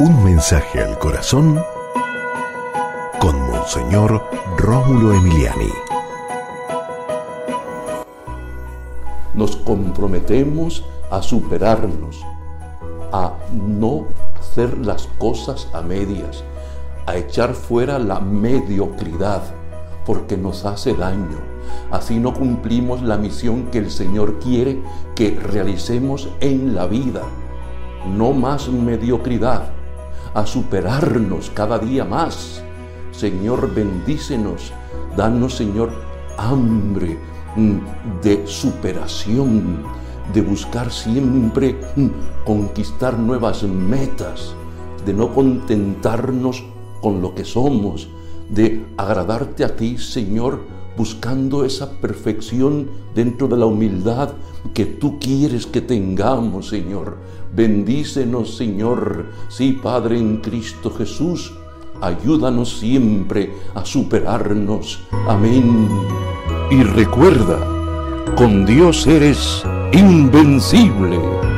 Un mensaje al corazón con Monseñor Rómulo Emiliani. Nos comprometemos a superarnos, a no hacer las cosas a medias, a echar fuera la mediocridad, porque nos hace daño. Así no cumplimos la misión que el Señor quiere que realicemos en la vida. No más mediocridad, a superarnos cada día más. Señor, bendícenos, danos, Señor, hambre mm, de superación, de buscar siempre mm, conquistar nuevas metas, de no contentarnos con lo que somos, de agradarte a ti, Señor, buscando esa perfección dentro de la humildad que tú quieres que tengamos, Señor. Bendícenos, Señor. Sí, Padre, en Cristo Jesús, ayúdanos siempre a superarnos. Amén. Y recuerda, con Dios eres invencible.